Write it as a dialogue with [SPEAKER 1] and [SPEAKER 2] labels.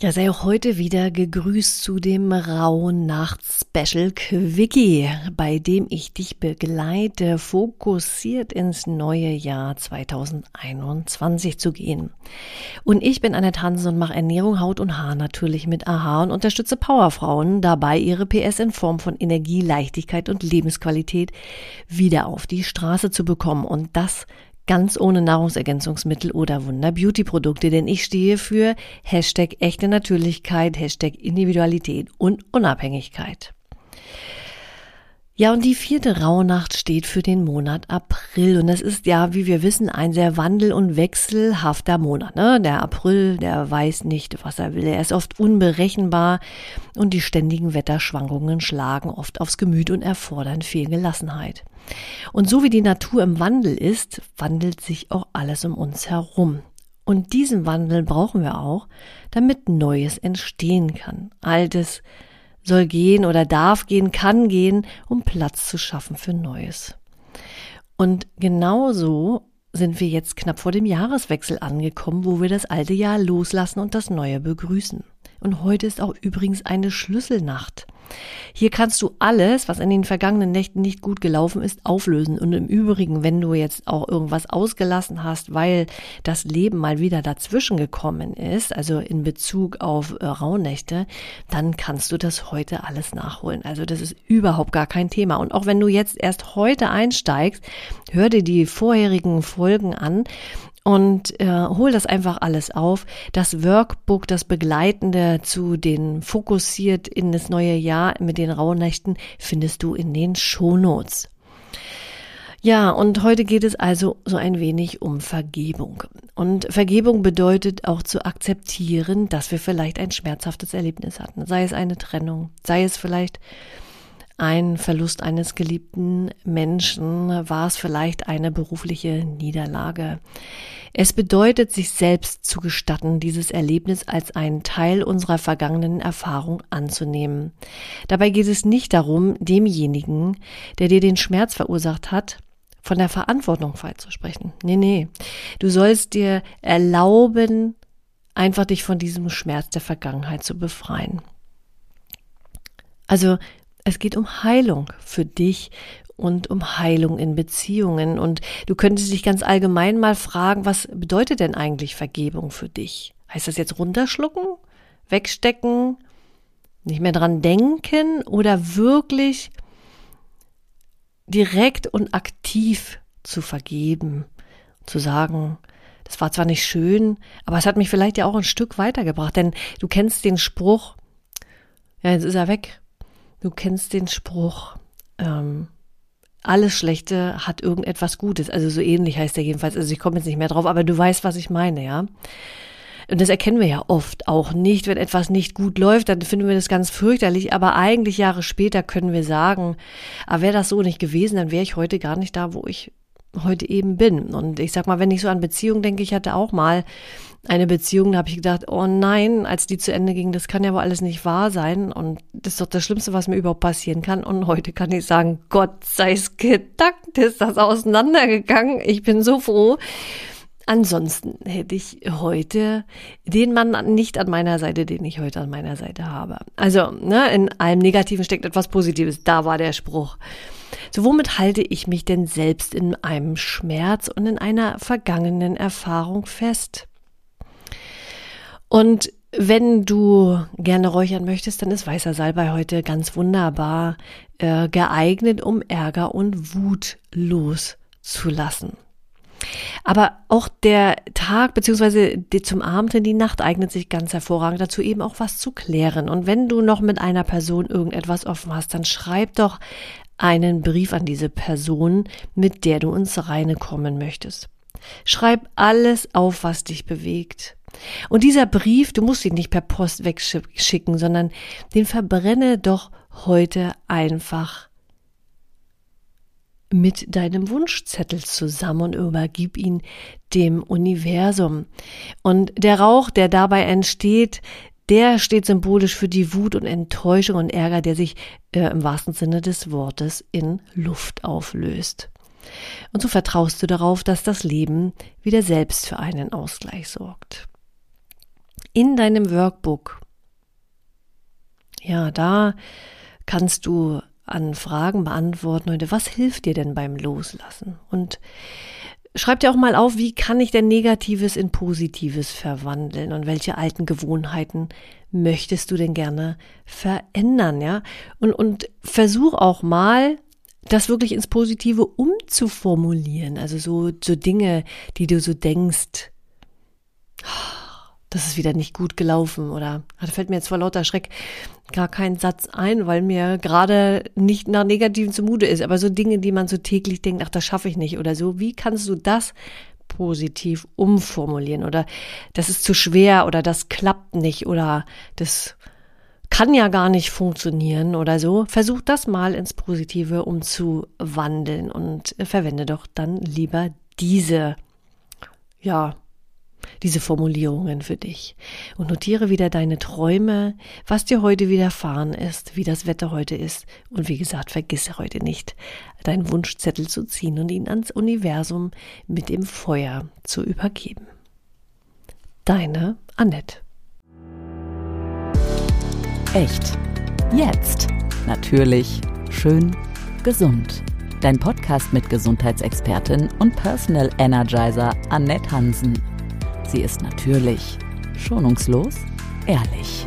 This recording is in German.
[SPEAKER 1] Ja, sei auch heute wieder gegrüßt zu dem Rauhnacht-Special Quickie, bei dem ich dich begleite, fokussiert ins neue Jahr 2021 zu gehen. Und ich bin Annette Hansen und mache Ernährung, Haut und Haar natürlich mit AHA und unterstütze Powerfrauen dabei, ihre PS in Form von Energie, Leichtigkeit und Lebensqualität wieder auf die Straße zu bekommen. Und das ganz ohne Nahrungsergänzungsmittel oder Wunder-Beauty-Produkte, denn ich stehe für Hashtag echte Natürlichkeit, Hashtag Individualität und Unabhängigkeit. Ja, und die vierte Rauhnacht steht für den Monat April. Und das ist ja, wie wir wissen, ein sehr wandel- und wechselhafter Monat. Ne? Der April, der weiß nicht, was er will. Er ist oft unberechenbar und die ständigen Wetterschwankungen schlagen oft aufs Gemüt und erfordern viel Gelassenheit. Und so wie die Natur im Wandel ist, wandelt sich auch alles um uns herum. Und diesen Wandel brauchen wir auch, damit Neues entstehen kann. Altes soll gehen oder darf gehen, kann gehen, um Platz zu schaffen für Neues. Und genauso sind wir jetzt knapp vor dem Jahreswechsel angekommen, wo wir das alte Jahr loslassen und das neue begrüßen. Und heute ist auch übrigens eine Schlüsselnacht. Hier kannst du alles, was in den vergangenen Nächten nicht gut gelaufen ist, auflösen. Und im Übrigen, wenn du jetzt auch irgendwas ausgelassen hast, weil das Leben mal wieder dazwischen gekommen ist, also in Bezug auf äh, Rauhnächte, dann kannst du das heute alles nachholen. Also das ist überhaupt gar kein Thema. Und auch wenn du jetzt erst heute einsteigst, hör dir die vorherigen Folgen an und äh, hol das einfach alles auf. Das Workbook, das Begleitende zu den fokussiert in das neue Jahr mit den Rauhnächten findest du in den Shownotes. Ja, und heute geht es also so ein wenig um Vergebung. Und Vergebung bedeutet auch zu akzeptieren, dass wir vielleicht ein schmerzhaftes Erlebnis hatten. Sei es eine Trennung, sei es vielleicht ein Verlust eines geliebten Menschen, war es vielleicht eine berufliche Niederlage. Es bedeutet, sich selbst zu gestatten, dieses Erlebnis als einen Teil unserer vergangenen Erfahrung anzunehmen. Dabei geht es nicht darum, demjenigen, der dir den Schmerz verursacht hat, von der Verantwortung freizusprechen. Nee, nee. Du sollst dir erlauben, einfach dich von diesem Schmerz der Vergangenheit zu befreien. Also es geht um Heilung für dich und um Heilung in Beziehungen. Und du könntest dich ganz allgemein mal fragen, was bedeutet denn eigentlich Vergebung für dich? Heißt das jetzt runterschlucken, wegstecken, nicht mehr dran denken oder wirklich direkt und aktiv zu vergeben, zu sagen, das war zwar nicht schön, aber es hat mich vielleicht ja auch ein Stück weitergebracht, denn du kennst den Spruch, ja, jetzt ist er weg, Du kennst den Spruch, ähm, alles Schlechte hat irgendetwas Gutes. Also so ähnlich heißt der jedenfalls. Also ich komme jetzt nicht mehr drauf, aber du weißt, was ich meine, ja. Und das erkennen wir ja oft auch nicht. Wenn etwas nicht gut läuft, dann finden wir das ganz fürchterlich. Aber eigentlich Jahre später können wir sagen, ah, wäre das so nicht gewesen, dann wäre ich heute gar nicht da, wo ich heute eben bin. Und ich sag mal, wenn ich so an Beziehungen denke, ich hatte auch mal eine Beziehung, da habe ich gedacht, oh nein, als die zu Ende ging, das kann ja wohl alles nicht wahr sein. Und das ist doch das Schlimmste, was mir überhaupt passieren kann. Und heute kann ich sagen, Gott sei es gedankt, ist das auseinandergegangen. Ich bin so froh. Ansonsten hätte ich heute den Mann nicht an meiner Seite, den ich heute an meiner Seite habe. Also, ne, in allem Negativen steckt etwas Positives. Da war der Spruch. So, womit halte ich mich denn selbst in einem Schmerz und in einer vergangenen Erfahrung fest? Und wenn du gerne räuchern möchtest, dann ist weißer Salbei heute ganz wunderbar äh, geeignet, um Ärger und Wut loszulassen. Aber auch der Tag beziehungsweise zum Abend in die Nacht eignet sich ganz hervorragend dazu, eben auch was zu klären. Und wenn du noch mit einer Person irgendetwas offen hast, dann schreib doch einen Brief an diese Person, mit der du ins Reine kommen möchtest. Schreib alles auf, was dich bewegt. Und dieser Brief, du musst ihn nicht per Post wegschicken, sondern den verbrenne doch heute einfach mit deinem Wunschzettel zusammen und übergib ihn dem Universum. Und der Rauch, der dabei entsteht, der steht symbolisch für die Wut und Enttäuschung und Ärger, der sich äh, im wahrsten Sinne des Wortes in Luft auflöst. Und so vertraust du darauf, dass das Leben wieder selbst für einen Ausgleich sorgt. In deinem Workbook, ja, da kannst du an Fragen beantworten heute, was hilft dir denn beim Loslassen? Und schreib dir auch mal auf, wie kann ich denn Negatives in Positives verwandeln und welche alten Gewohnheiten möchtest du denn gerne verändern, ja? Und, und versuch auch mal, das wirklich ins Positive umzuformulieren. Also so, so Dinge, die du so denkst, das ist wieder nicht gut gelaufen oder da fällt mir jetzt vor lauter Schreck gar kein Satz ein, weil mir gerade nicht nach Negativen zumute ist, aber so Dinge, die man so täglich denkt, ach, das schaffe ich nicht oder so, wie kannst du das positiv umformulieren oder das ist zu schwer oder das klappt nicht oder das kann ja gar nicht funktionieren oder so. Versuch das mal ins Positive umzuwandeln und verwende doch dann lieber diese, ja, diese Formulierungen für dich. Und notiere wieder deine Träume, was dir heute widerfahren ist, wie das Wetter heute ist. Und wie gesagt, vergisse heute nicht, deinen Wunschzettel zu ziehen und ihn ans Universum mit dem Feuer zu übergeben. Deine Annette.
[SPEAKER 2] Echt. Jetzt. Natürlich. Schön. Gesund. Dein Podcast mit Gesundheitsexpertin und Personal Energizer Annette Hansen. Sie ist natürlich, schonungslos, ehrlich.